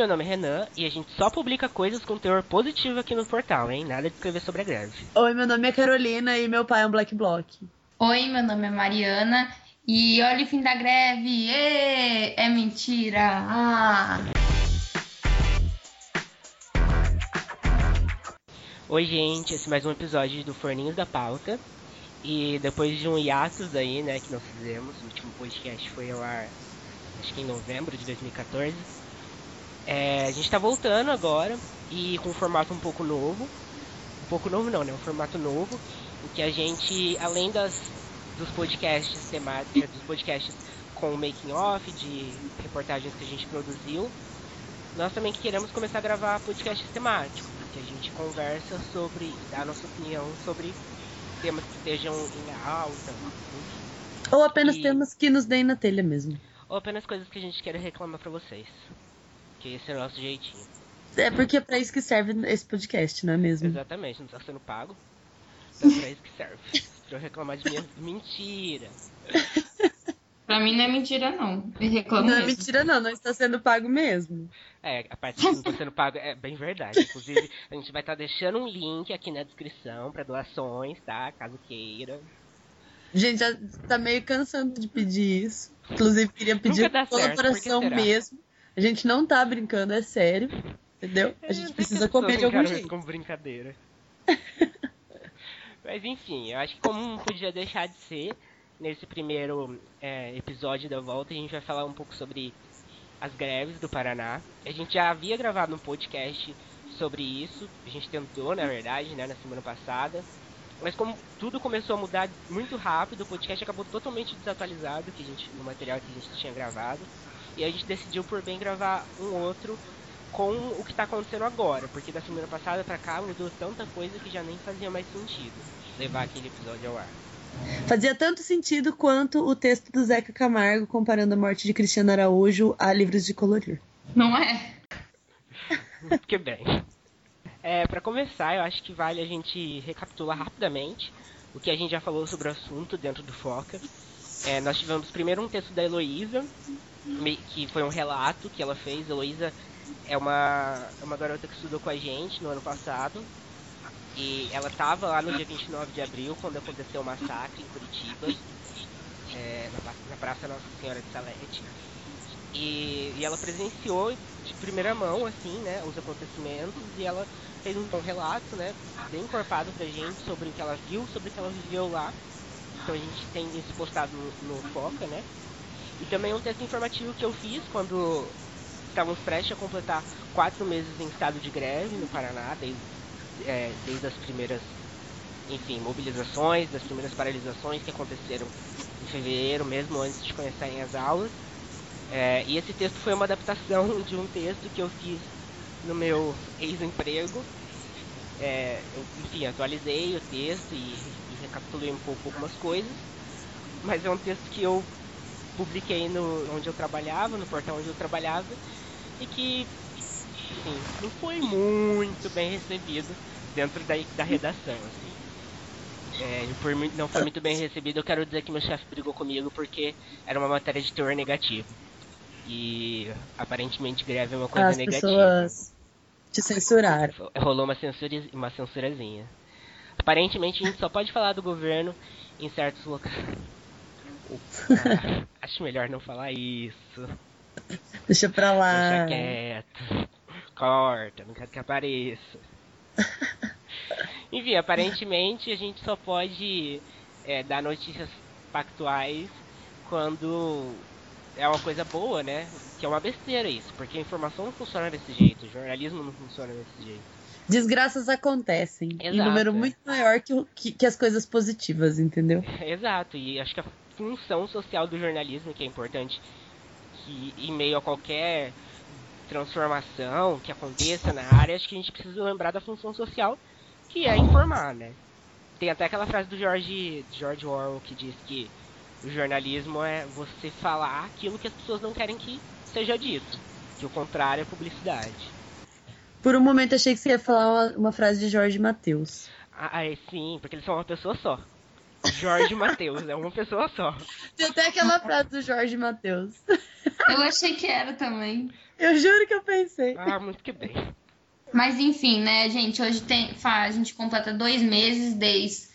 meu nome é Renan e a gente só publica coisas com teor positivo aqui no portal, hein? Nada de escrever sobre a greve. Oi, meu nome é Carolina e meu pai é um Black Block. Oi, meu nome é Mariana e olha o fim da greve! Ê, é mentira! Ah! Oi, gente, esse é mais um episódio do Forninhos da Pauta. E depois de um hiatus aí, né, que nós fizemos, o último podcast foi ao ar, acho que em novembro de 2014. É, a gente está voltando agora e com um formato um pouco novo. Um pouco novo não, né? Um formato novo. Em que a gente, além das, dos podcasts temáticos, dos podcasts com making off, de reportagens que a gente produziu, nós também queremos começar a gravar podcasts temáticos, que a gente conversa sobre, dá a nossa opinião sobre temas que estejam em alta. Ou apenas e... temas que nos deem na telha mesmo. Ou apenas coisas que a gente quer reclamar para vocês. Que esse é o nosso jeitinho. É porque é pra isso que serve esse podcast, não é mesmo? Exatamente, não está sendo pago. Então é pra isso que serve. pra eu reclamar de minha mentira. Pra mim não é mentira, não. Eu reclamo Não mesmo. é mentira, não. Não está sendo pago mesmo. É, a parte que não está sendo pago é bem verdade. Inclusive, a gente vai estar tá deixando um link aqui na descrição para doações, tá? Caso queira. Gente, já tá meio cansando de pedir isso. Inclusive, queria pedir colaboração mesmo. A gente não tá brincando, é sério. Entendeu? A gente é, precisa comer de algum jeito. como brincadeira. Mas enfim, eu acho que como não podia deixar de ser, nesse primeiro é, episódio da volta a gente vai falar um pouco sobre as greves do Paraná. A gente já havia gravado um podcast sobre isso, a gente tentou, na verdade, né, na semana passada. Mas como tudo começou a mudar muito rápido, o podcast acabou totalmente desatualizado que a gente, no material que a gente tinha gravado. E a gente decidiu por bem gravar um outro com o que está acontecendo agora, porque da semana passada para cá mudou tanta coisa que já nem fazia mais sentido levar aquele episódio ao ar. Fazia tanto sentido quanto o texto do Zeca Camargo comparando a morte de Cristiano Araújo a livros de colorir. Não é? que bem. É, para começar, eu acho que vale a gente recapitular rapidamente o que a gente já falou sobre o assunto dentro do Foca. É, nós tivemos primeiro um texto da Heloísa, que foi um relato que ela fez. Heloísa é uma, é uma garota que estudou com a gente no ano passado. E ela estava lá no dia 29 de abril, quando aconteceu o massacre em Curitiba, é, na, na, Praça Nossa Senhora de Salete. E, e, ela presenciou de primeira mão, assim, né, os acontecimentos, e ela fez um, um relato, né, bem encorpado pra gente sobre o que ela viu, sobre o que ela viveu lá. Então a gente tem isso postado no, no Foca, né. E também um texto informativo que eu fiz quando estávamos prestes a completar quatro meses em estado de greve no Paraná, desde é, desde as primeiras, enfim, mobilizações, das primeiras paralisações que aconteceram em fevereiro, mesmo antes de começarem as aulas. É, e esse texto foi uma adaptação de um texto que eu fiz no meu ex-emprego. É, eu, enfim, atualizei o texto e, e recapitulei um pouco algumas coisas, mas é um texto que eu publiquei no onde eu trabalhava, no portal onde eu trabalhava, e que enfim, não foi muito bem recebido dentro da, da redação, assim. É, foi, não foi muito bem recebido, eu quero dizer que meu chefe brigou comigo porque era uma matéria de teor negativo. E aparentemente greve é uma coisa As negativa. Pessoas te censuraram. Rolou uma, censura, uma censurazinha. Aparentemente a gente só pode falar do governo em certos locais. Opa, acho melhor não falar isso. Deixa pra lá. Deixa quieto. Corta, não quero que apareça. Enfim, aparentemente a gente só pode é, dar notícias factuais quando é uma coisa boa, né? Que é uma besteira isso, porque a informação não funciona desse jeito, o jornalismo não funciona desse jeito. Desgraças acontecem Exato, em número é. muito maior que, que, que as coisas positivas, entendeu? Exato, e acho que a função social do jornalismo que é importante que em meio a qualquer transformação que aconteça na área, acho que a gente precisa lembrar da função social, que é informar, né? Tem até aquela frase do George, George Orwell que diz que o jornalismo é você falar aquilo que as pessoas não querem que seja dito, que o contrário é publicidade. Por um momento achei que você ia falar uma, uma frase de Jorge Matheus. Ah, é, sim, porque eles são uma pessoa só. Jorge Matheus, é uma pessoa só. Tem até aquela frase do Jorge Matheus. Eu achei que era também. Eu juro que eu pensei. Ah, muito que bem. Mas enfim, né, gente? Hoje tem, a gente completa dois meses desde,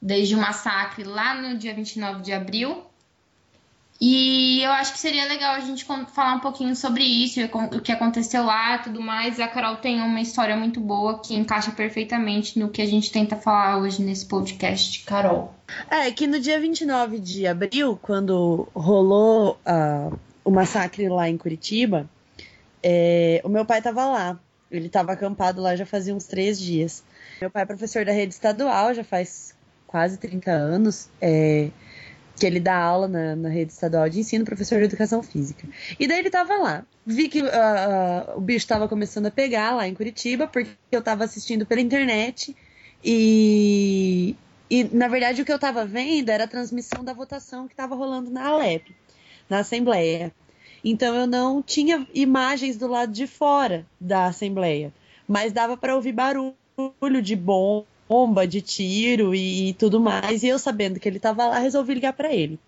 desde o massacre lá no dia 29 de abril. E eu acho que seria legal a gente falar um pouquinho sobre isso, o que aconteceu lá tudo mais. A Carol tem uma história muito boa que encaixa perfeitamente no que a gente tenta falar hoje nesse podcast. Carol. É, que no dia 29 de abril, quando rolou uh, o massacre lá em Curitiba, é, o meu pai estava lá. Ele estava acampado lá já fazia uns três dias. Meu pai é professor da rede estadual, já faz quase 30 anos. É, que ele dá aula na, na, rede estadual de ensino, professor de educação física. E daí ele tava lá. Vi que uh, uh, o bicho estava começando a pegar lá em Curitiba, porque eu estava assistindo pela internet. E, e, na verdade, o que eu estava vendo era a transmissão da votação que estava rolando na Alep, na Assembleia. Então eu não tinha imagens do lado de fora da Assembleia, mas dava para ouvir barulho de bom bomba, de tiro e, e tudo mais. E eu sabendo que ele estava lá, resolvi ligar para ele.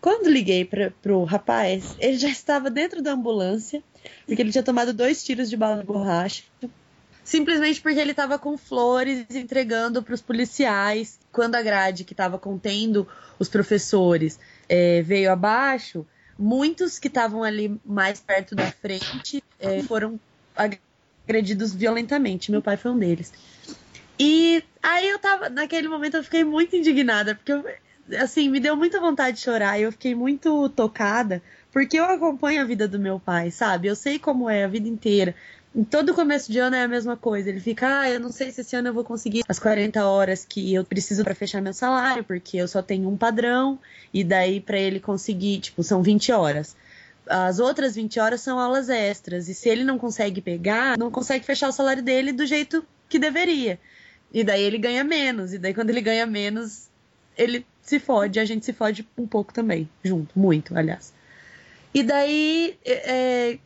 Quando liguei para pro rapaz, ele já estava dentro da ambulância, porque ele tinha tomado dois tiros de bala de borracha. Simplesmente porque ele estava com flores entregando para os policiais. Quando a grade que estava contendo os professores é, veio abaixo, muitos que estavam ali mais perto da frente é, foram agredidos violentamente. Meu pai foi um deles. E aí eu tava, naquele momento eu fiquei muito indignada, porque eu, assim, me deu muita vontade de chorar, eu fiquei muito tocada, porque eu acompanho a vida do meu pai, sabe? Eu sei como é a vida inteira. Em todo começo de ano é a mesma coisa. Ele fica, ah, eu não sei se esse ano eu vou conseguir as 40 horas que eu preciso para fechar meu salário, porque eu só tenho um padrão, e daí para ele conseguir, tipo, são 20 horas. As outras 20 horas são aulas extras, e se ele não consegue pegar, não consegue fechar o salário dele do jeito que deveria. E daí ele ganha menos. E daí quando ele ganha menos, ele se fode. A gente se fode um pouco também, junto. Muito, aliás. E daí, é,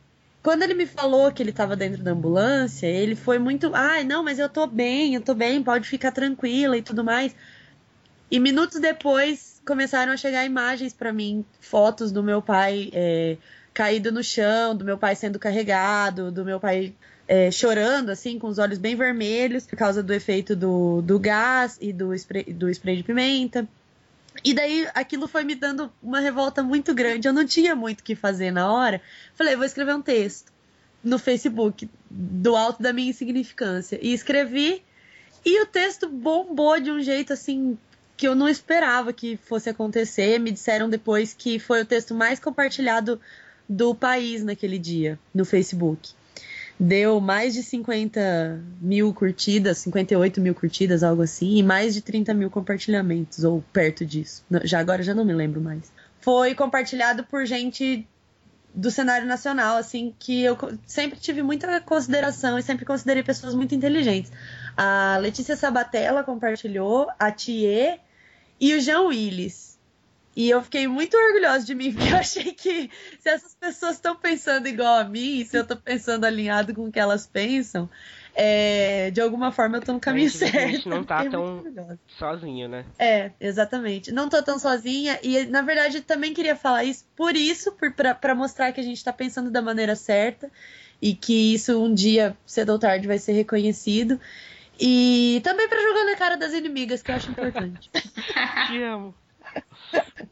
quando ele me falou que ele estava dentro da ambulância, ele foi muito. Ai, ah, não, mas eu tô bem, eu tô bem, pode ficar tranquila e tudo mais. E minutos depois começaram a chegar imagens para mim, fotos do meu pai é, caído no chão, do meu pai sendo carregado, do meu pai é, chorando, assim, com os olhos bem vermelhos, por causa do efeito do, do gás e do spray, do spray de pimenta. E daí aquilo foi me dando uma revolta muito grande. Eu não tinha muito o que fazer na hora. Falei, vou escrever um texto no Facebook do alto da minha insignificância. E escrevi. E o texto bombou de um jeito assim que eu não esperava que fosse acontecer. Me disseram depois que foi o texto mais compartilhado do país naquele dia no Facebook deu mais de 50 mil curtidas, 58 mil curtidas, algo assim, e mais de 30 mil compartilhamentos, ou perto disso. Já agora já não me lembro mais. Foi compartilhado por gente do cenário nacional, assim, que eu sempre tive muita consideração e sempre considerei pessoas muito inteligentes. A Letícia Sabatella compartilhou, a Thier e o Jean Willis. E eu fiquei muito orgulhosa de mim, porque eu achei que se essas pessoas estão pensando igual a mim, se eu estou pensando alinhado com o que elas pensam, é, de alguma forma eu tô no caminho certo. A gente não tá tão sozinho, né? É, exatamente. Não tô tão sozinha e, na verdade, também queria falar isso por isso, por, para mostrar que a gente tá pensando da maneira certa e que isso um dia, cedo ou tarde, vai ser reconhecido. E também para jogar na cara das inimigas, que eu acho importante. Te amo.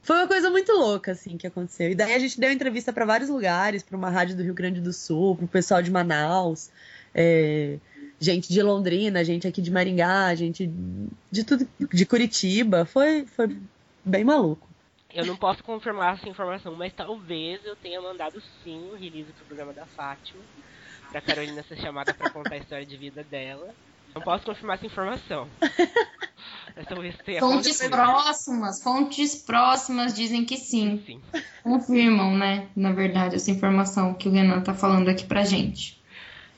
Foi uma coisa muito louca, assim, que aconteceu. E daí a gente deu entrevista para vários lugares, para uma rádio do Rio Grande do Sul, pro pessoal de Manaus, é, gente de Londrina, gente aqui de Maringá, gente de tudo, de Curitiba. Foi, foi bem maluco. Eu não posso confirmar essa informação, mas talvez eu tenha mandado sim o release pro programa da Fátima, pra Carolina ser chamada para contar a história de vida dela. Não posso confirmar essa informação. fontes próximas, fontes próximas dizem que sim. sim. Confirmam, né? Na verdade, essa informação que o Renan tá falando aqui pra gente.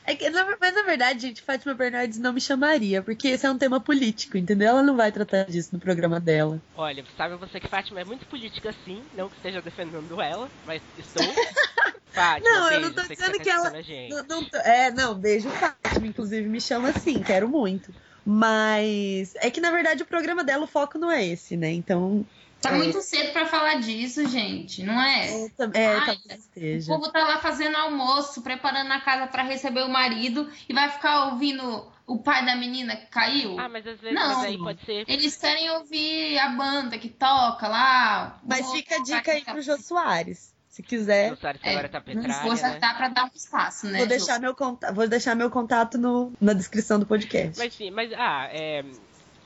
É que, mas na verdade, gente, Fátima Bernardes não me chamaria, porque esse é um tema político, entendeu? Ela não vai tratar disso no programa dela. Olha, sabe você que Fátima é muito política sim, não que esteja defendendo ela, mas estou. Fátima, não, beijo, eu não tô dizendo que, que ela. Não, não tô... É, não, beijo Fátima, inclusive me chama assim, quero muito. Mas é que na verdade o programa dela, o foco não é esse, né? Então. Tá é... muito cedo para falar disso, gente, não é? É, é Ai, talvez esteja. O povo tá lá fazendo almoço, preparando a casa para receber o marido e vai ficar ouvindo o pai da menina que caiu? Ah, mas às vezes não, mas aí pode ser. Eles querem ouvir a banda que toca lá. Mas fica a dica aí pro Jô Soares. Se quiser. É, agora tá petralha, Vou né? dá pra dar um espaço, né? Vou deixar, meu, contato, vou deixar meu contato no, na descrição do podcast. Mas sim, mas ah, é,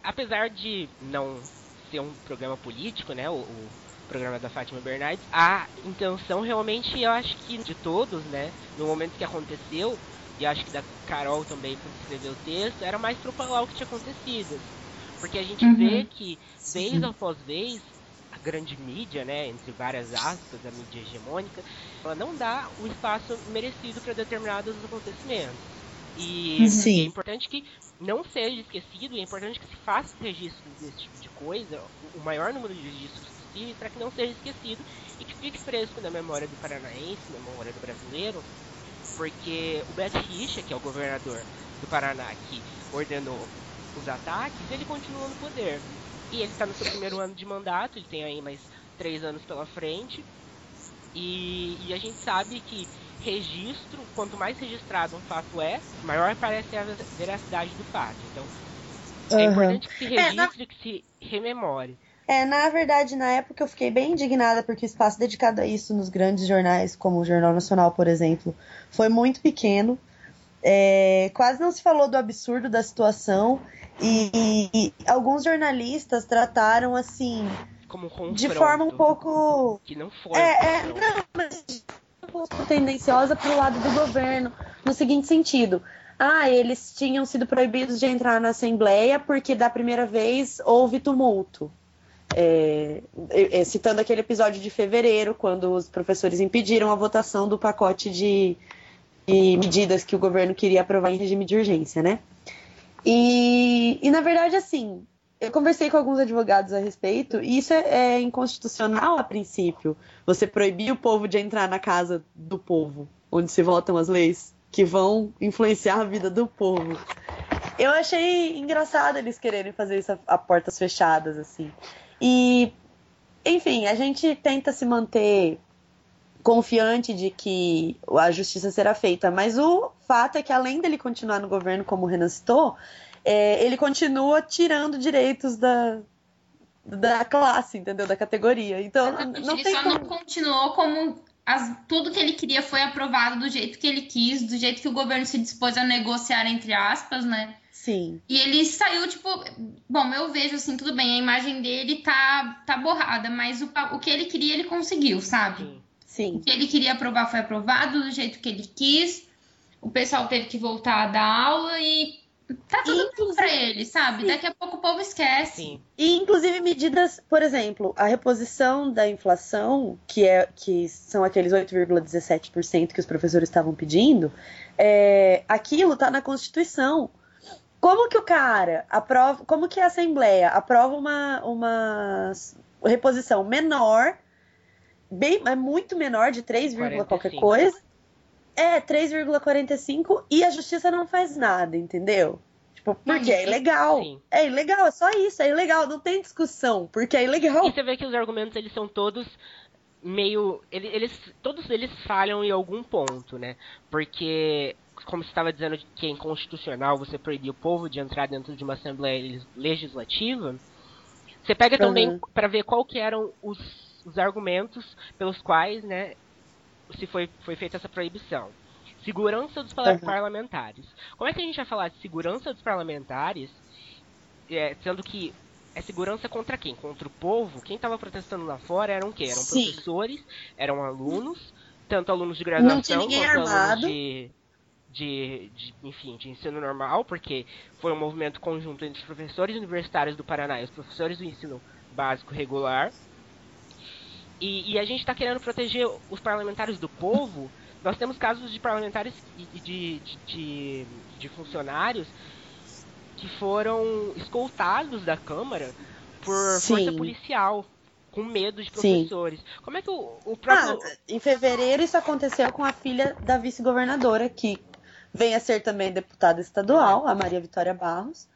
apesar de não ser um programa político, né? O, o programa da Fátima Bernardes, a intenção realmente, eu acho que de todos, né? No momento que aconteceu, e acho que da Carol também, quando escreveu o texto, era mais para falar o que tinha acontecido. Porque a gente uhum. vê que, vez Sim. após vez, a grande mídia, né, entre várias aspas, a mídia hegemônica, ela não dá o espaço merecido para determinados acontecimentos. E Sim. é importante que não seja esquecido, e é importante que se faça registro desse tipo de coisa, o maior número de registros possível, para que não seja esquecido e que fique fresco na memória do paranaense, na memória do brasileiro, porque o Beto Richa, que é o governador do Paraná, que ordenou os ataques, ele continua no poder. E ele está no seu primeiro ano de mandato, ele tem aí mais três anos pela frente. E, e, a gente sabe que registro, quanto mais registrado um fato é, maior parece a veracidade do fato. Então, é uhum. importante que se registre, é, na... que se rememore. É, na verdade, na época eu fiquei bem indignada porque o espaço dedicado a isso nos grandes jornais, como o Jornal Nacional, por exemplo, foi muito pequeno. É, quase não se falou do absurdo da situação e, e alguns jornalistas trataram assim um de forma um pouco que não foi. É, é não, mas um pouco tendenciosa para o lado do governo no seguinte sentido. Ah eles tinham sido proibidos de entrar na assembleia porque da primeira vez houve tumulto. É, é, citando aquele episódio de fevereiro, quando os professores impediram a votação do pacote de, de medidas que o governo queria aprovar em regime de urgência, né? E, e, na verdade, assim, eu conversei com alguns advogados a respeito, e isso é, é inconstitucional a princípio. Você proibir o povo de entrar na casa do povo, onde se votam as leis que vão influenciar a vida do povo. Eu achei engraçado eles quererem fazer isso a, a portas fechadas, assim. E, enfim, a gente tenta se manter confiante de que a justiça será feita, mas o fato é que além dele continuar no governo, como o Renan citou, é, ele continua tirando direitos da, da classe, entendeu? Da categoria. Então, não ele tem só como... não continuou como as, tudo que ele queria foi aprovado do jeito que ele quis, do jeito que o governo se dispôs a negociar, entre aspas, né? Sim. E ele saiu, tipo. Bom, eu vejo assim, tudo bem, a imagem dele tá, tá borrada, mas o, o que ele queria, ele conseguiu, sabe? Sim. O que ele queria aprovar foi aprovado do jeito que ele quis. O pessoal teve que voltar a dar aula e tá tudo inclusive, pra ele, sabe? Sim. Daqui a pouco o povo esquece. Sim. E inclusive medidas, por exemplo, a reposição da inflação, que é que são aqueles 8,17% que os professores estavam pedindo, é, aquilo tá na Constituição. Como que o cara aprova, como que a Assembleia aprova uma, uma reposição menor, bem, é muito menor, de 3, qualquer coisa, é 3,45 e a justiça não faz nada, entendeu? Tipo, porque é ilegal. Sim. É ilegal, é só isso, é ilegal, não tem discussão, porque é ilegal. E você vê que os argumentos eles são todos meio eles, todos eles falham em algum ponto, né? Porque como você estava dizendo que é inconstitucional você proibir o povo de entrar dentro de uma assembleia legislativa, você pega uhum. também para ver qual que eram os, os argumentos pelos quais, né, se foi, foi feita essa proibição. Segurança dos uhum. parlamentares. Como é que a gente vai falar de segurança dos parlamentares, é, sendo que é segurança contra quem? Contra o povo? Quem estava protestando lá fora eram quê? Eram Sim. professores, eram alunos, tanto alunos de graduação quanto alunos de de, de, enfim, de ensino normal, porque foi um movimento conjunto entre os professores universitários do Paraná e os professores do ensino básico regular. E, e a gente está querendo proteger os parlamentares do povo. Nós temos casos de parlamentares e de, de, de, de funcionários que foram escoltados da Câmara por Sim. força policial com medo de professores. Sim. Como é que o, o próprio. Ah, em fevereiro isso aconteceu com a filha da vice-governadora, que vem a ser também deputada estadual, a Maria Vitória Barros.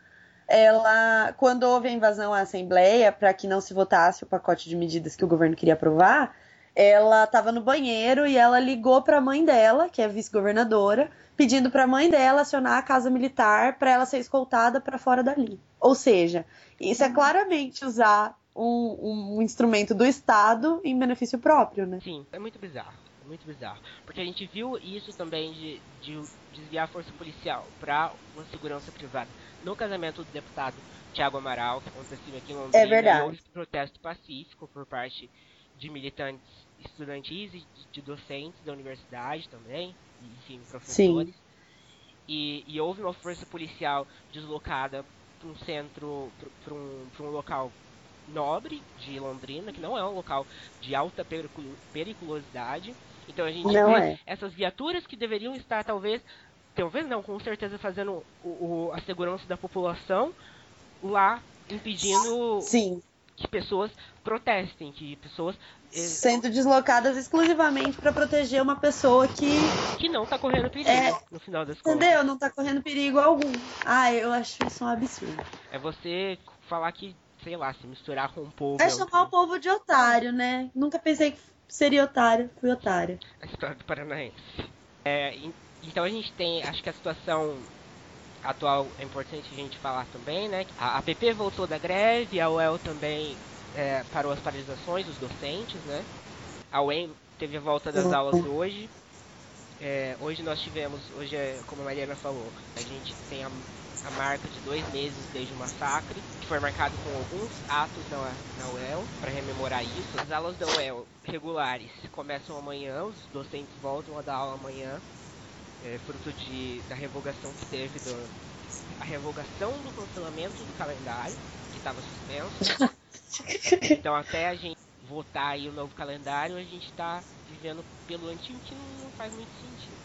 Ela, quando houve a invasão à Assembleia, para que não se votasse o pacote de medidas que o governo queria aprovar, ela estava no banheiro e ela ligou para a mãe dela, que é vice-governadora, pedindo para a mãe dela acionar a casa militar para ela ser escoltada para fora dali. Ou seja, isso é claramente usar um, um, instrumento do Estado em benefício próprio, né? Sim, é muito bizarro. Muito bizarro. Porque a gente viu isso também de, de desviar a força policial para uma segurança privada no casamento do deputado Tiago Amaral, que aconteceu aqui em Londrina. É verdade. Houve protesto pacífico por parte de militantes estudantis e de docentes da universidade também, enfim, professores. Sim. E, e houve uma força policial deslocada para um centro, para um, um local nobre de Londrina, que não é um local de alta periculosidade. Então a gente não vê é. essas viaturas que deveriam estar talvez talvez não, com certeza fazendo o, o, a segurança da população lá impedindo Sim. que pessoas protestem, que pessoas eh, sendo deslocadas exclusivamente para proteger uma pessoa que que não está correndo perigo é, no final das contas. Entendeu? Não está correndo perigo algum. Ah, eu acho isso um absurdo. É você falar que, sei lá, se misturar com o povo. É, é chamar o povo de otário, né? Nunca pensei que seria otário, fui otário. A história do Paranaense. É, então a gente tem, acho que a situação atual é importante a gente falar também, né? A APP voltou da greve, a UEL também é, parou as paralisações, os docentes, né? A UEM teve a volta das aulas hoje. É, hoje nós tivemos, hoje é, como a Mariana falou, a gente tem a, a, marca de dois meses desde o massacre, que foi marcado com alguns atos na, na UEL, para rememorar isso. As aulas da UEL regulares começam amanhã, os docentes voltam a dar aula amanhã é, fruto de, da revogação que teve do, a revogação do cancelamento do calendário, que estava suspenso. então até a gente votar aí o novo calendário, a gente está vivendo pelo antigo que não, não, faz muito sentido.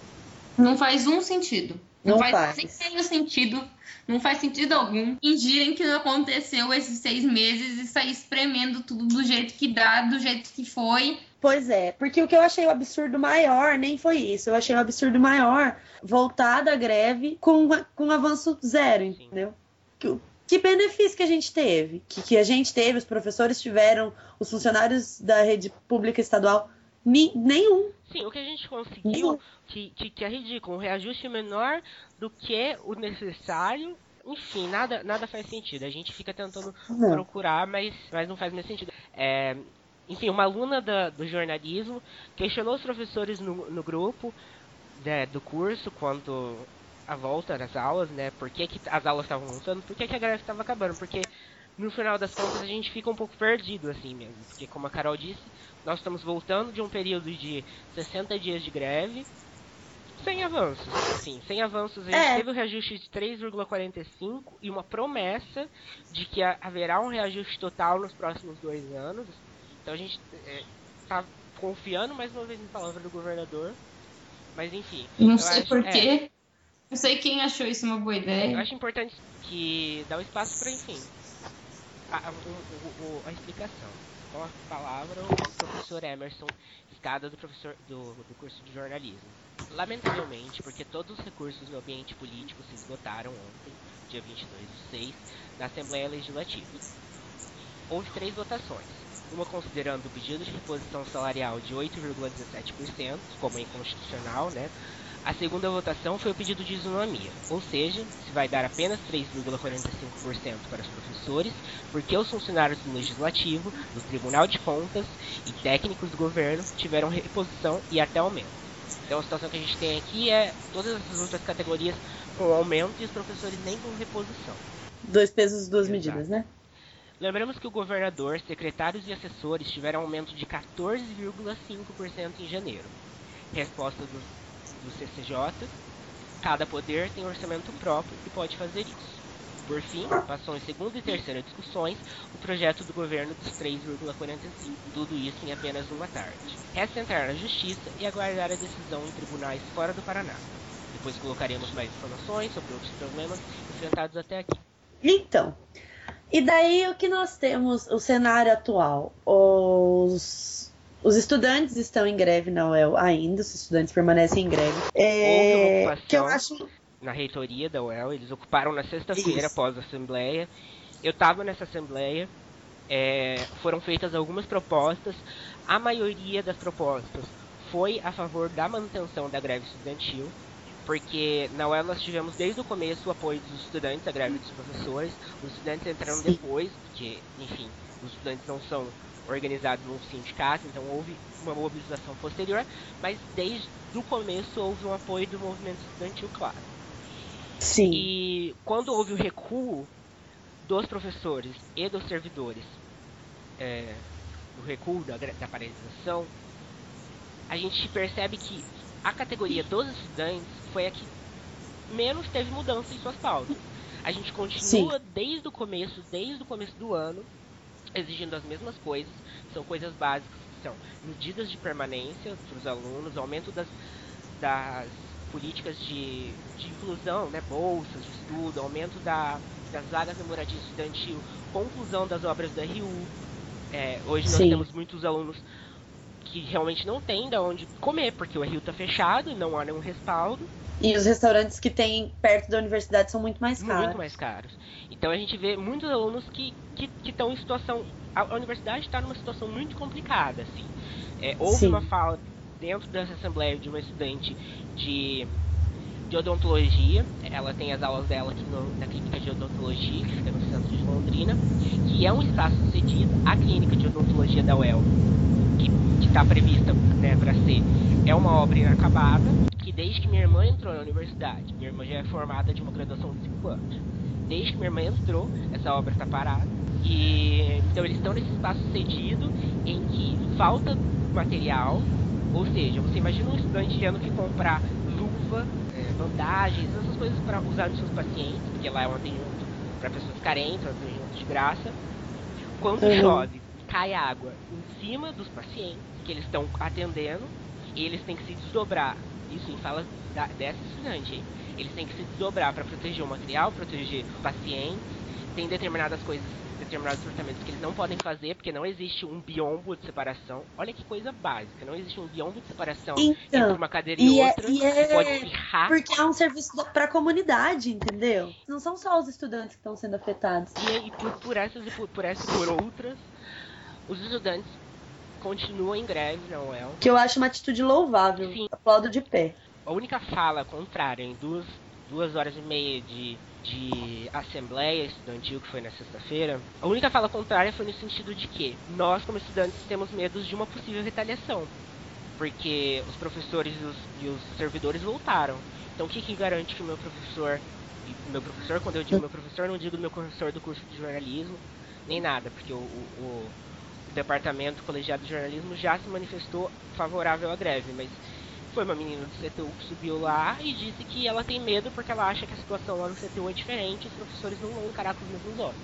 Não faz um sentido. Não, não faz, faz. sentido. Não faz sentido algum fingirem que não aconteceu esses seis meses e sair espremendo tudo do jeito que dá, do jeito que foi Pois é, porque o que eu achei o absurdo maior nem foi isso. Eu achei o absurdo maior voltar da greve com, com um avanço zero, entendeu? Que, que benefício que a gente teve? Que, que a gente teve, os professores tiveram, os funcionários da rede pública estadual, ni, nenhum. Sim, o que a gente conseguiu, que, que, que é ridículo, um reajuste menor do que o necessário enfim, nada, nada faz sentido. A gente fica tentando não. procurar, mas, mas não faz mais sentido. É, enfim, uma aluna da, do jornalismo questionou os professores no, no grupo né, do curso quanto a volta das aulas, né? Por que, que as aulas estavam voltando, por que, que a greve estava acabando, porque no final das contas a gente fica um pouco perdido assim mesmo, porque como a Carol disse, nós estamos voltando de um período de 60 dias de greve sem avanços, assim, sem avanços. A gente é. teve o um reajuste de 3,45 e uma promessa de que haverá um reajuste total nos próximos dois anos. Então a gente é, tá confiando mais uma vez em palavra do governador. Mas enfim. Não sei porquê. É, não sei quem achou isso uma boa ideia. Eu acho importante que dá um espaço para, enfim, a, a, o, a, explicação. Com a palavra, o professor Emerson, escada do professor do, do curso de jornalismo. Lamentavelmente, porque todos os recursos no ambiente político se esgotaram ontem, dia 22 de 6, na Assembleia Legislativa. Houve três votações uma considerando o pedido de reposição salarial de 8,17%, como é inconstitucional, né? A segunda votação foi o pedido de isonomia, ou seja, se vai dar apenas 3,45% para os professores, porque os funcionários do Legislativo, do Tribunal de Contas e técnicos do governo tiveram reposição e até aumento. Então a situação que a gente tem aqui é todas essas outras categorias com aumento e os professores nem com reposição. Dois pesos, duas Exato. medidas, né? Lembramos que o governador, secretários e assessores tiveram aumento de 14,5% em janeiro. Resposta do, do CCJ: cada poder tem orçamento próprio e pode fazer isso. Por fim, passou em segunda e terceira discussões o projeto do governo dos 3,45, tudo isso em apenas uma tarde. Resta entrar na justiça e aguardar a decisão em tribunais fora do Paraná. Depois colocaremos mais informações sobre outros problemas enfrentados até aqui. Então, e daí o que nós temos, o cenário atual? Os, os estudantes estão em greve na UEL ainda, os estudantes permanecem em greve. É, que eu acho na reitoria da UEL, eles ocuparam na sexta-feira após a assembleia. Eu estava nessa assembleia, é, foram feitas algumas propostas, a maioria das propostas foi a favor da manutenção da greve estudantil, porque na UEL nós tivemos desde o começo o apoio dos estudantes, a greve dos professores, os estudantes entraram depois, porque, enfim, os estudantes não são organizados num sindicato, então houve uma mobilização posterior, mas desde o começo houve um apoio do movimento estudantil, claro. Sim. E quando houve o recuo dos professores e dos servidores, é, o recuo da, da paralisação, a gente percebe que a categoria dos estudantes foi a que menos teve mudança em suas pautas. A gente continua Sim. desde o começo, desde o começo do ano, exigindo as mesmas coisas. São coisas básicas que são medidas de permanência para os alunos, aumento das, das políticas de, de inclusão, né, bolsas de estudo, aumento da, das vagas de moradia estudantil, conclusão das obras da RU. É, hoje nós Sim. temos muitos alunos que realmente não têm de onde comer, porque o Rio está fechado e não há nenhum respaldo. E os restaurantes que tem perto da universidade são muito mais caros. Muito mais caros. Então a gente vê muitos alunos que estão em situação. A, universidade está numa situação muito complicada. Assim. É, houve Sim. uma fala dentro dessa assembleia de uma estudante de, de odontologia. Ela tem as aulas dela aqui no, na clínica de odontologia, que fica no centro de Londrina, que é um espaço cedido à clínica de odontologia da UEL, que está prevista né, para ser. É uma obra inacabada, que desde que minha irmã entrou na universidade, minha irmã já é formada de uma graduação de 5 anos. Desde que minha irmã entrou, essa obra está parada. E então eles estão nesse espaço cedido em que falta material, ou seja, você imagina um estudante tendo que comprar luva, é, bandagens, essas coisas para usar nos seus pacientes, porque lá é um atendimento para pessoas carentes, um atendimento de graça. Quando uhum. chove, cai água em cima dos pacientes que eles estão atendendo e eles têm que se desdobrar. Isso em fala da, dessa estudante. Eles têm que se desdobrar para proteger o material, proteger pacientes. Tem determinadas coisas determinados tratamentos que eles não podem fazer porque não existe um biombo de separação. Olha que coisa básica, não existe um biombo de separação então, entre uma cadeira e, e é- outra. É, e é, pode espirrar. Porque é um serviço para a comunidade, entendeu? Não são só os estudantes que estão sendo afetados. E, e por, por, essas e por, por essas e por outras, os estudantes continuam em greve na UEL. Que eu acho uma atitude louvável. Sim. Aplaudo de pé. A única fala contrária em duas, duas horas e meia de de assembleia estudantil que foi na sexta-feira, a única fala contrária foi no sentido de que nós, como estudantes, temos medo de uma possível retaliação, porque os professores e os, e os servidores voltaram. Então, o que, que garante que o meu professor, meu professor, quando eu digo meu professor, não digo meu professor do curso de jornalismo, nem nada, porque o, o, o departamento colegiado de jornalismo já se manifestou favorável à greve, mas foi uma menina do CTU que subiu lá e disse que ela tem medo porque ela acha que a situação lá no CTU é diferente os professores não vão encarar com os mesmos olhos.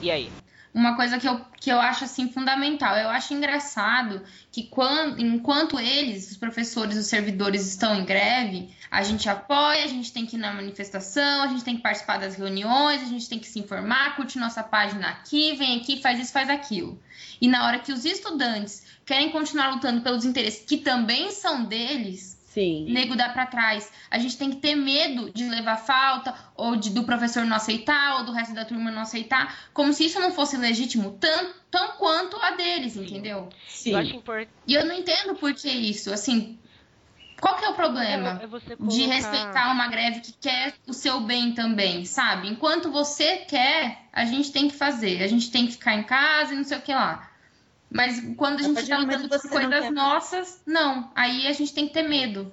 E aí? Uma coisa que eu, que eu acho assim fundamental, eu acho engraçado que quando, enquanto eles, os professores, os servidores estão em greve, a gente apoia, a gente tem que ir na manifestação, a gente tem que participar das reuniões, a gente tem que se informar, curte nossa página aqui, vem aqui, faz isso, faz aquilo. E na hora que os estudantes querem continuar lutando pelos interesses que também são deles, Sim. nego dá para trás. A gente tem que ter medo de levar falta, ou de, do professor não aceitar, ou do resto da turma não aceitar, como se isso não fosse legítimo, tão, tão quanto a deles, Sim. entendeu? Sim. Eu. E eu não entendo por que isso. Assim, qual que é o problema é, é colocar... de respeitar uma greve que quer o seu bem também, sabe? Enquanto você quer, a gente tem que fazer. A gente tem que ficar em casa e não sei o que lá. Mas quando a gente está lutando por coisas não nossas, não. Aí a gente tem que ter medo.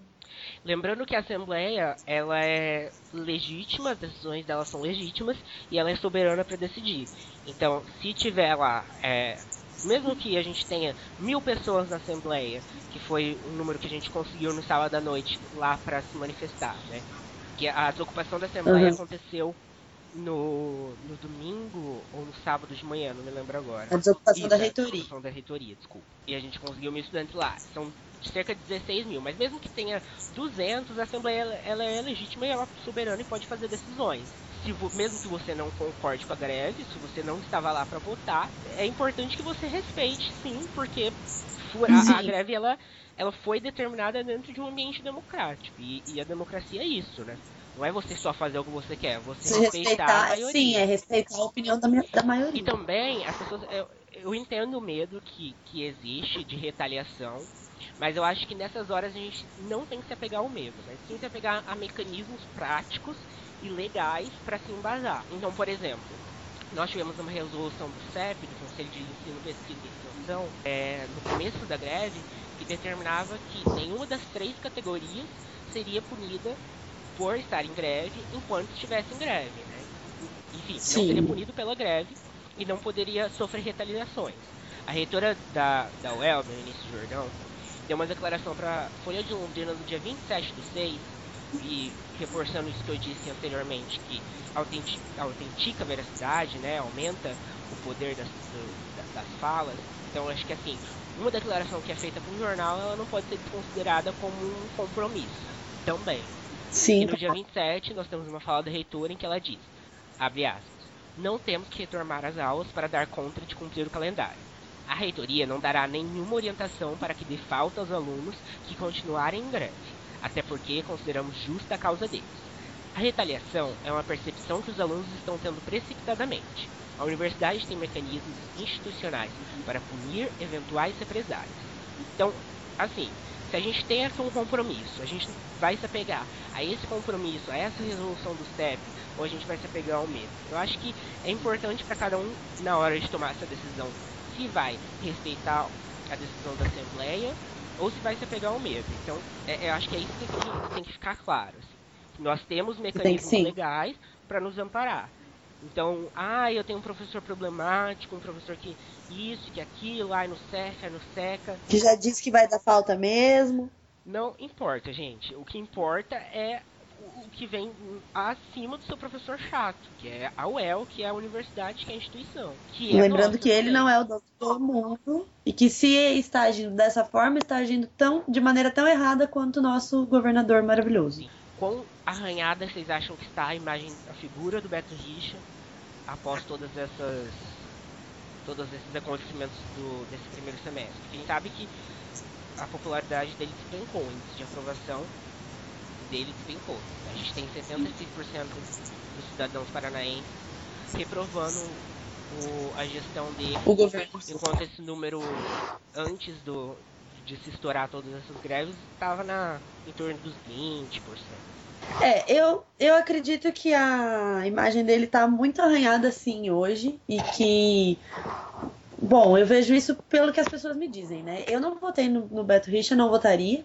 Lembrando que a Assembleia, ela é legítima, as decisões dela são legítimas e ela é soberana para decidir. Então, se tiver lá, é, mesmo que a gente tenha mil pessoas na Assembleia, que foi o número que a gente conseguiu no sábado à noite lá para se manifestar, né? Que a desocupação da Assembleia uhum. aconteceu no, no domingo ou no sábado de manhã, não me lembro agora. A desocupação Isso, da reitoria. A desocupação da reitoria, desculpa. E a gente conseguiu mil estudantes lá. São cerca de 16 mil, mas mesmo que tenha 200, a Assembleia ela é legítima e ela é soberana e pode fazer decisões. Se, mesmo que você não concorde com a greve, se você não estava lá para votar, é importante que você respeite, sim, porque a, a greve ela, ela foi determinada dentro de um ambiente democrático e, e a democracia é isso, né? Não é você só fazer o que você quer, você Se respeitar, a sim, é respeitar a opinião da, da maioria. E também, as pessoas. Eu, eu entendo o medo que, que existe de retaliação, mas eu acho que nessas horas a gente não tem que se apegar ao medo, mas sim se apegar a mecanismos práticos e legais para se embasar. Então, por exemplo, nós tivemos uma resolução do CEP, do Conselho de Ensino, Pesquisa e Extensão, é, no começo da greve, que determinava que nenhuma das três categorias seria punida por estar em greve enquanto estivesse em greve. Né? Enfim, Sim. não seria punido pela greve e não poderia sofrer retaliações. A reitora da, da UEL, Berenice Jordão, deu uma declaração para Folha de Londrina no dia 27 do 6, e reforçando isso que eu disse anteriormente, que autenti autentica a veracidade, né, aumenta o poder das, do, das falas. Então, acho que assim, uma declaração que é feita para um jornal, ela não pode ser considerada como um compromisso também. Sim. E no dia 27, nós temos uma fala da reitora em que ela diz, abre aspas, não temos que retomar as aulas para dar conta de cumprir o calendário. A reitoria não dará nenhuma orientação para que dê falta aos alunos que continuarem em greve, até porque consideramos justa a causa deles. A retaliação é uma percepção que os alunos estão tendo precipitadamente. A universidade tem mecanismos institucionais para punir eventuais represálias. Então, assim, se a gente tem aqui um compromisso, a gente vai se apegar a esse compromisso, a essa resolução do CEP, ou a gente vai se apegar ao medo. Eu acho que é importante para cada um, na hora de tomar essa decisão, se vai respeitar a decisão da Assembleia ou se vai se apegar ao medo. Então, é, eu acho que é isso que tem que, tem que ficar claro. Assim. Nós temos mecanismos legais para nos amparar. Então, ah, eu tenho um professor problemático, um professor que isso, que aquilo, ai, não seca, não seca. Que já disse que vai dar falta mesmo. Não importa, gente. O que importa é o que vem acima do seu professor chato, que é a UEL, que é a universidade, que é a instituição. Que é Lembrando nossa que ele não é o dono todo mundo. E que se está agindo dessa forma, está agindo tão, de maneira tão errada quanto o nosso governador maravilhoso. Quão arranhada vocês acham que está a imagem, a figura do Beto Richa após todas essas todos esses acontecimentos do, desse primeiro semestre? Porque a gente sabe que a popularidade dele despencou, o índice de aprovação dele despencou. A gente tem 76% dos cidadãos paranaenses reprovando o- a gestão dele, O governo. enquanto esse número antes do de se estourar todas essas greves estava na em torno dos 20%. É, eu, eu acredito que a imagem dele tá muito arranhada assim hoje e que. Bom, eu vejo isso pelo que as pessoas me dizem, né? Eu não votei no, no Beto Richa, não votaria.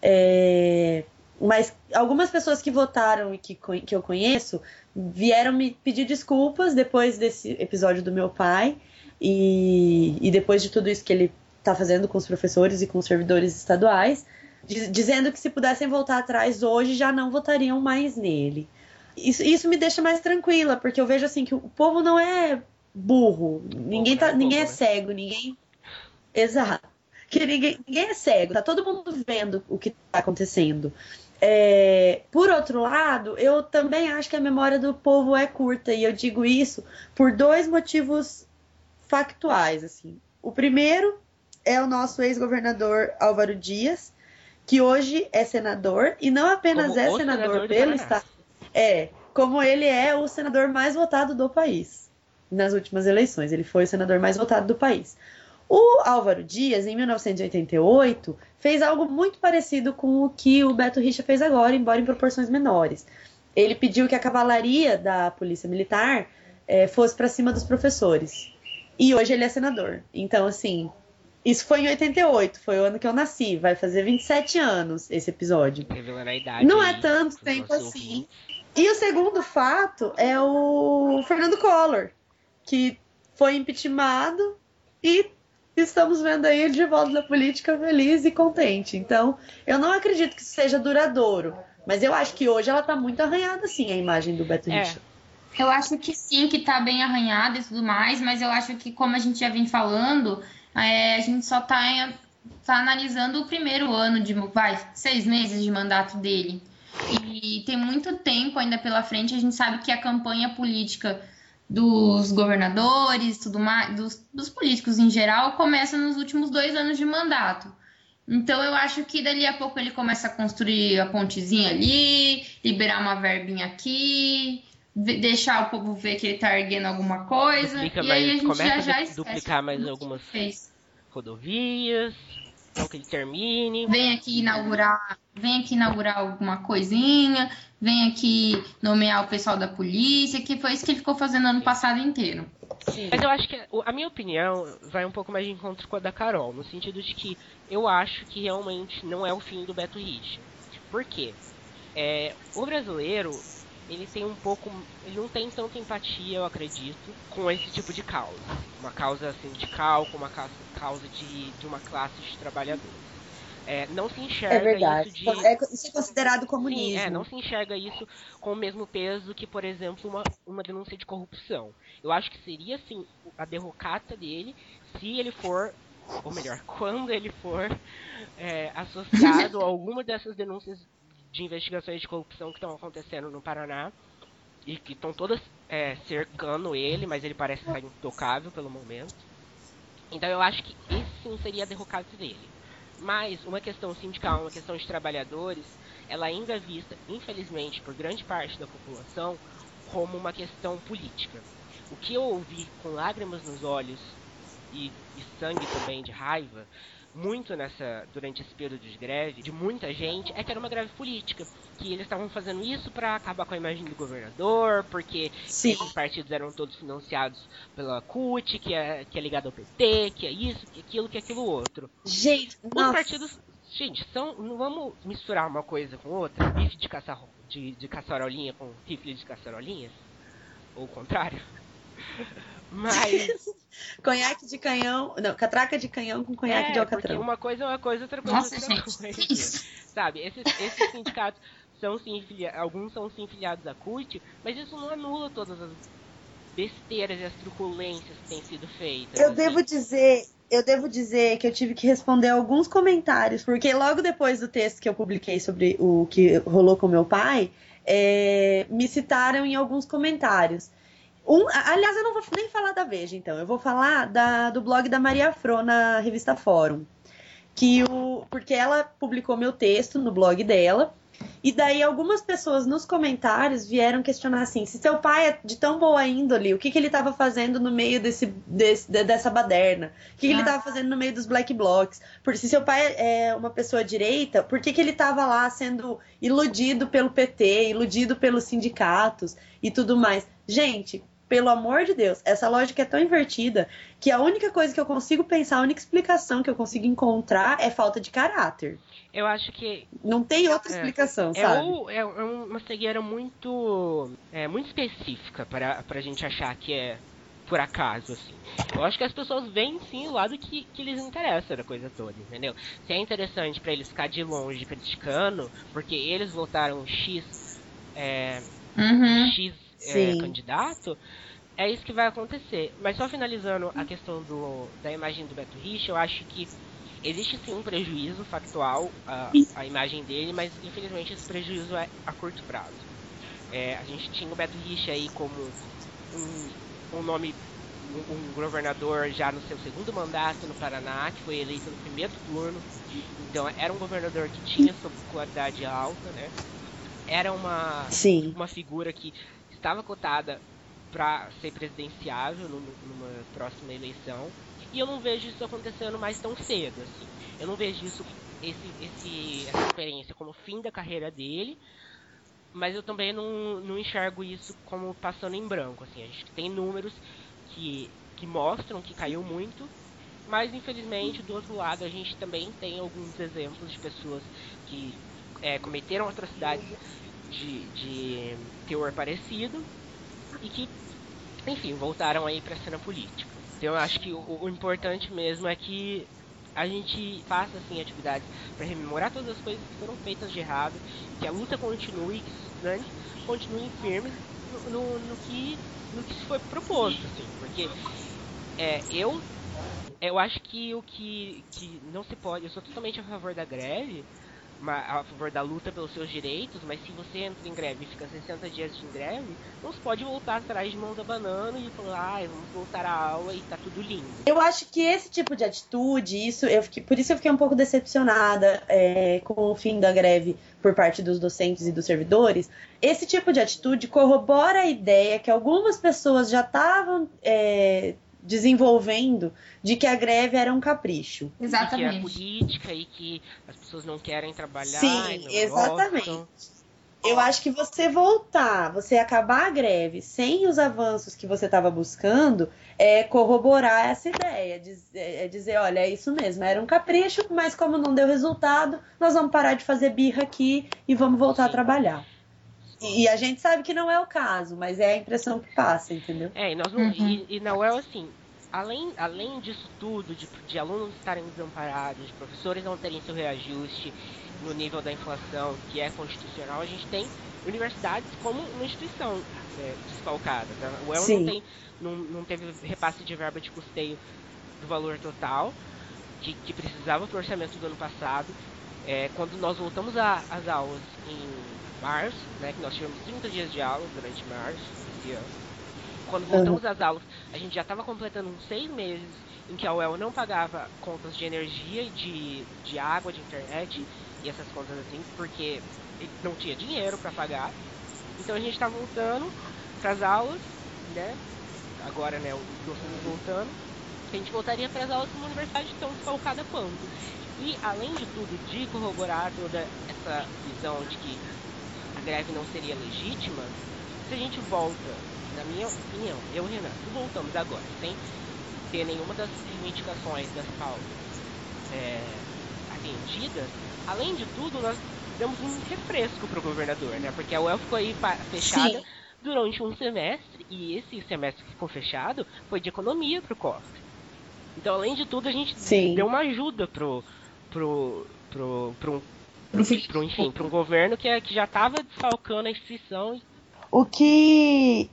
É, mas algumas pessoas que votaram e que, que eu conheço vieram me pedir desculpas depois desse episódio do meu pai e, e depois de tudo isso que ele tá fazendo com os professores e com os servidores estaduais diz- dizendo que se pudessem voltar atrás hoje já não votariam mais nele. Isso, isso me deixa mais tranquila, porque eu vejo assim que o povo não é burro, ninguém, tá, é ninguém é né? cego, ninguém. Exato. Que ninguém, ninguém é cego, tá todo mundo vendo o que tá acontecendo. É, por outro lado, eu também acho que a memória do povo é curta, e eu digo isso por dois motivos factuais. Assim. O primeiro é o nosso ex-governador Álvaro Dias, que hoje é senador, e não apenas Como é senador, senador do pelo estado. É, como ele é o senador mais votado do país nas últimas eleições. Ele foi o senador mais votado do país. O Álvaro Dias, em 1988, fez algo muito parecido com o que o Beto Richa fez agora, embora em proporções menores. Ele pediu que a cavalaria da Polícia Militar eh, fosse para cima dos professores. E hoje ele é senador. Então, assim, isso foi em 88, foi o ano que eu nasci. Vai fazer 27 anos esse episódio. A idade. Não é tanto tempo assim. E o segundo fato é o Fernando Collor, que foi impeachmentado e estamos vendo aí ele de volta na política feliz e contente. Então, eu não acredito que isso seja duradouro. Mas eu acho que hoje ela tá muito arranhada, sim, a imagem do Beto É. Richa. Eu acho que sim, que tá bem arranhado e tudo mais, mas eu acho que, como a gente já vem falando, é, a gente só tá, tá analisando o primeiro ano de, vai, seis meses de mandato dele. E tem muito tempo ainda pela frente, a gente sabe que a campanha política dos governadores, tudo mais, dos, dos políticos em geral, começa nos últimos dois anos de mandato. Então eu acho que dali a pouco ele começa a construir a pontezinha ali, liberar uma verbinha aqui, deixar o povo ver que ele tá erguendo alguma coisa. Duplica e aí a gente começa já já a esquece duplicar mais algumas fez. rodovias, então que ele termine. Vem aqui inaugurar, vem aqui inaugurar alguma coisinha, vem aqui nomear o pessoal da polícia, que foi isso que ele ficou fazendo ano passado inteiro. Sim. Mas eu acho que a minha opinião vai um pouco mais de encontro com a da Carol, no sentido de que eu acho que realmente não é o fim do Beto Rich. Por quê? É, o brasileiro, ele tem um pouco. Ele não tem tanta empatia, eu acredito, com esse tipo de causa. Uma causa sindical, com uma causa, causa de, de uma classe de trabalhadores. É, não se enxerga É verdade. isso de. É- isso é considerado comunismo. Sim, é, não se enxerga isso com o mesmo peso que, por exemplo, uma, uma denúncia de corrupção. Eu acho que seria, assim, a derrocata dele se ele for, ou melhor, quando ele for é, associado a alguma dessas denúncias de investigações de corrupção que estão acontecendo no Paraná e que estão todas é, cercando ele, mas ele parece estar intocável pelo momento. Então eu acho que esse sim seria a derrocata dele. Mas uma questão sindical, uma questão de trabalhadores, ela ainda é vista, infelizmente, por grande parte da população, como uma questão política. O que eu ouvi com lágrimas nos olhos e, e sangue também de raiva, muito nessa durante esse período de greve, de muita gente, é que era uma greve política. Que eles estavam fazendo isso para acabar com a imagem do governador, porque Sim. esses partidos eram todos financiados pela CUT, que é, que é ligado ao PT, que é isso, que é aquilo, que é aquilo outro. Gente, Os nossa. partidos. Gente, são. Não vamos misturar uma coisa com outra. Bife de, caça, de, de caçarolinha com rifle de caçarolinhas? Ou o contrário? Mas. Conhaque de canhão. Não, catraca de canhão com conhaque é, de alcatrão. uma coisa é uma coisa, outra coisa Nossa, é outra gente, coisa. que isso? Sabe, esses, esses sindicatos são sim alguns são sim filiados à CUT, mas isso não anula todas as besteiras e as truculências que têm sido feitas. Eu assim. devo dizer, eu devo dizer que eu tive que responder alguns comentários, porque logo depois do texto que eu publiquei sobre o que rolou com meu pai, é, me citaram em alguns comentários. Um, aliás, eu não vou nem falar da Veja, então. Eu vou falar da- do blog da Maria Fro na revista Fórum. Que o, porque ela publicou meu texto no blog dela. E daí algumas pessoas nos comentários vieram questionar assim, se seu pai é de tão boa índole, o que, que ele estava fazendo no meio desse, desse- de- dessa baderna? O que, que ele Ah. estava fazendo no meio dos black blocs? Porque se seu pai é uma pessoa direita, por que, que ele estava lá sendo iludido pelo PT, iludido pelos sindicatos e tudo mais? Gente, pelo amor de Deus, essa lógica é tão invertida que a única coisa que eu consigo pensar, a única explicação que eu consigo encontrar é falta de caráter. Eu acho que Não tem outra É. explicação, é, sabe? o- é uma cegueira muito, é, muito específica para a gente achar que é por acaso, assim. Eu acho que as pessoas veem sim o lado que, que lhes interessa da coisa toda, entendeu? Se é interessante para eles ficar de longe criticando, porque eles votaram X, é, Uhum. X é, candidato, é isso que vai acontecer. Mas só finalizando a questão do, da imagem do Beto Rich, eu acho que existe sim um prejuízo factual à, à imagem dele, mas infelizmente esse prejuízo é a curto prazo. É, a gente tinha o Beto Rich aí como um, um nome, um, um governador já no seu segundo mandato no Paraná, que foi eleito no primeiro turno. Então era um governador que tinha sua popularidade alta, né? Era uma Sim. uma figura que estava cotada para ser presidenciável num- numa próxima eleição e eu não vejo isso acontecendo mais tão cedo assim. Eu não vejo isso esse, esse essa experiência como fim da carreira dele, mas eu também não, não enxergo isso como passando em branco assim. A gente tem números que que mostram que caiu muito, mas infelizmente do outro lado a gente também tem alguns exemplos de pessoas que é, cometeram atrocidades de, de teor parecido e que, enfim, voltaram aí pra cena política. Então eu acho que o, o importante mesmo é que a gente faça assim atividades para rememorar todas as coisas que foram feitas de errado, que a luta continue, que os estudantes continuem firmes no, no, no que no que se foi proposto, assim, porque é, eu eu acho que o que, que não se pode, eu sou totalmente a favor da greve, a favor da luta pelos seus direitos, mas se você entra em greve e fica 60 dias de greve, não se pode voltar atrás de mãos abanando e falar, ah, vamos voltar à aula e tá tudo lindo. Eu acho que esse tipo de atitude, isso eu fiquei, por isso eu fiquei um pouco decepcionada é, com o fim da greve por parte dos docentes e dos servidores. Esse tipo de atitude corrobora a ideia que algumas pessoas já estavam é, desenvolvendo de que a greve era um capricho. Exatamente. E que é política e que as pessoas não querem trabalhar. Sim, exatamente. Eu acho que você voltar, você acabar a greve sem os avanços que você estava buscando, é corroborar essa ideia, é dizer, olha, é isso mesmo, era um capricho, mas como não deu resultado, nós vamos parar de fazer birra aqui e vamos voltar Sim. a trabalhar. E a gente sabe que não é o caso, mas é a impressão que passa, entendeu? É, e, nós não, uhum. e, e na UEL, assim, além, além disso tudo, de, de alunos estarem desamparados, de professores não terem seu reajuste no nível da inflação, que é constitucional, a gente tem universidades como uma instituição é, desfalcada. Né? O UEL não, tem, não, não teve repasse de verba de custeio do valor total, que, que precisava do orçamento do ano passado. É, quando nós voltamos às aulas em março, né, que nós tivemos 30 dias de aula durante março esse ano. Quando voltamos uhum. às aulas, a gente já estava completando uns seis meses em que a UEL não pagava contas de energia e de, de água, de internet e essas contas assim, porque não tinha dinheiro para pagar. Então a gente está voltando para as aulas, né? Agora, né, nós estamos voltando. A gente voltaria para as aulas com uma universidade tão desfalcada quanto. E, além de tudo, de corroborar toda essa visão de que a greve não seria legítima, se a gente volta, na minha opinião, eu e Renato, voltamos agora, sem ter nenhuma das reivindicações das pautas é, atendidas, além de tudo, nós demos um refresco para o governador, né? Porque a UEL ficou aí fechada Sim. durante um semestre, e esse semestre que ficou fechado foi de economia para o cofre. Então, além de tudo, a gente Sim. deu uma ajuda pro, pro, pro, pro um para enfim, para um governo que, é, que já estava desfalcando a instituição. O que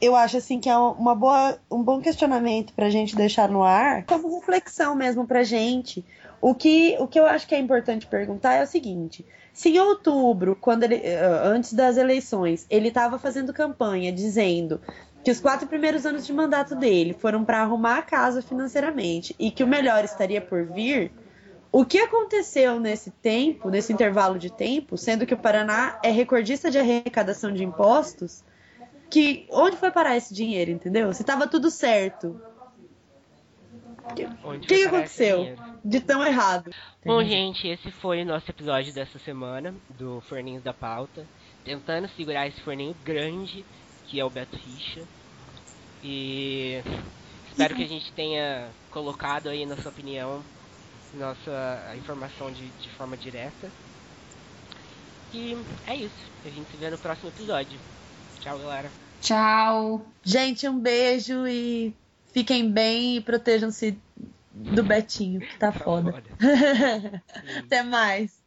eu acho assim que é uma boa, um bom questionamento para a gente deixar no ar, como reflexão mesmo para gente. O que, o que eu acho que é importante perguntar é o seguinte: se em outubro, quando ele, eh, antes das eleições, ele estava fazendo campanha dizendo que os quatro primeiros anos de mandato dele foram para arrumar a casa financeiramente e que o melhor estaria por vir, o que aconteceu nesse tempo, nesse intervalo de tempo, sendo que o Paraná é recordista de arrecadação de impostos, que onde foi parar esse dinheiro, entendeu? Se estava tudo certo. O que, que aconteceu de tão errado? Bom, gente, esse foi o nosso episódio dessa semana do Forninhos da Pauta. Tentando segurar esse forninho grande que é o Beto Richa. E espero que a gente tenha colocado aí, na sua opinião, nossa informação de, de forma direta. E é isso. A gente se vê no próximo episódio. Tchau, galera. Tchau. Gente, um beijo e fiquem bem e protejam-se do Betinho, que tá, tá foda. foda. Até mais.